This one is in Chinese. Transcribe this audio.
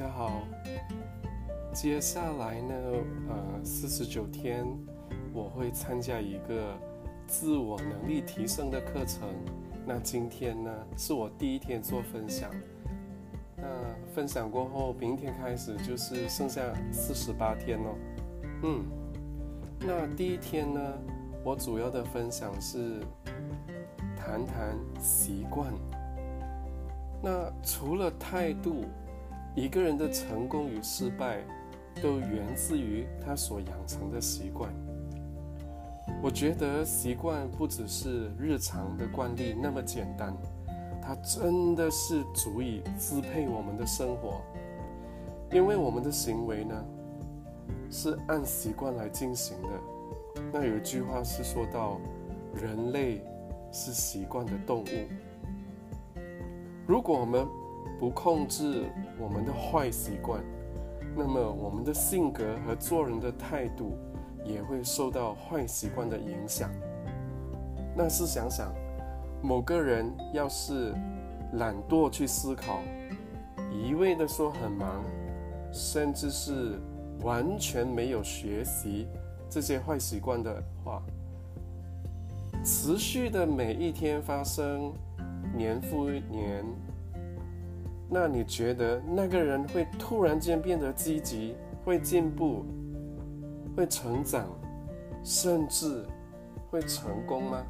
大家好。接下来呢，呃，四十九天，我会参加一个自我能力提升的课程。那今天呢，是我第一天做分享。那分享过后，明天开始就是剩下四十八天哦。嗯，那第一天呢，我主要的分享是谈谈习惯。那除了态度，一个人的成功与失败，都源自于他所养成的习惯。我觉得习惯不只是日常的惯例那么简单，它真的是足以支配我们的生活。因为我们的行为呢，是按习惯来进行的。那有一句话是说到，人类是习惯的动物。如果我们不控制我们的坏习惯，那么我们的性格和做人的态度也会受到坏习惯的影响。那是想想，某个人要是懒惰去思考，一味的说很忙，甚至是完全没有学习这些坏习惯的话，持续的每一天发生。年复一年，那你觉得那个人会突然间变得积极，会进步，会成长，甚至会成功吗？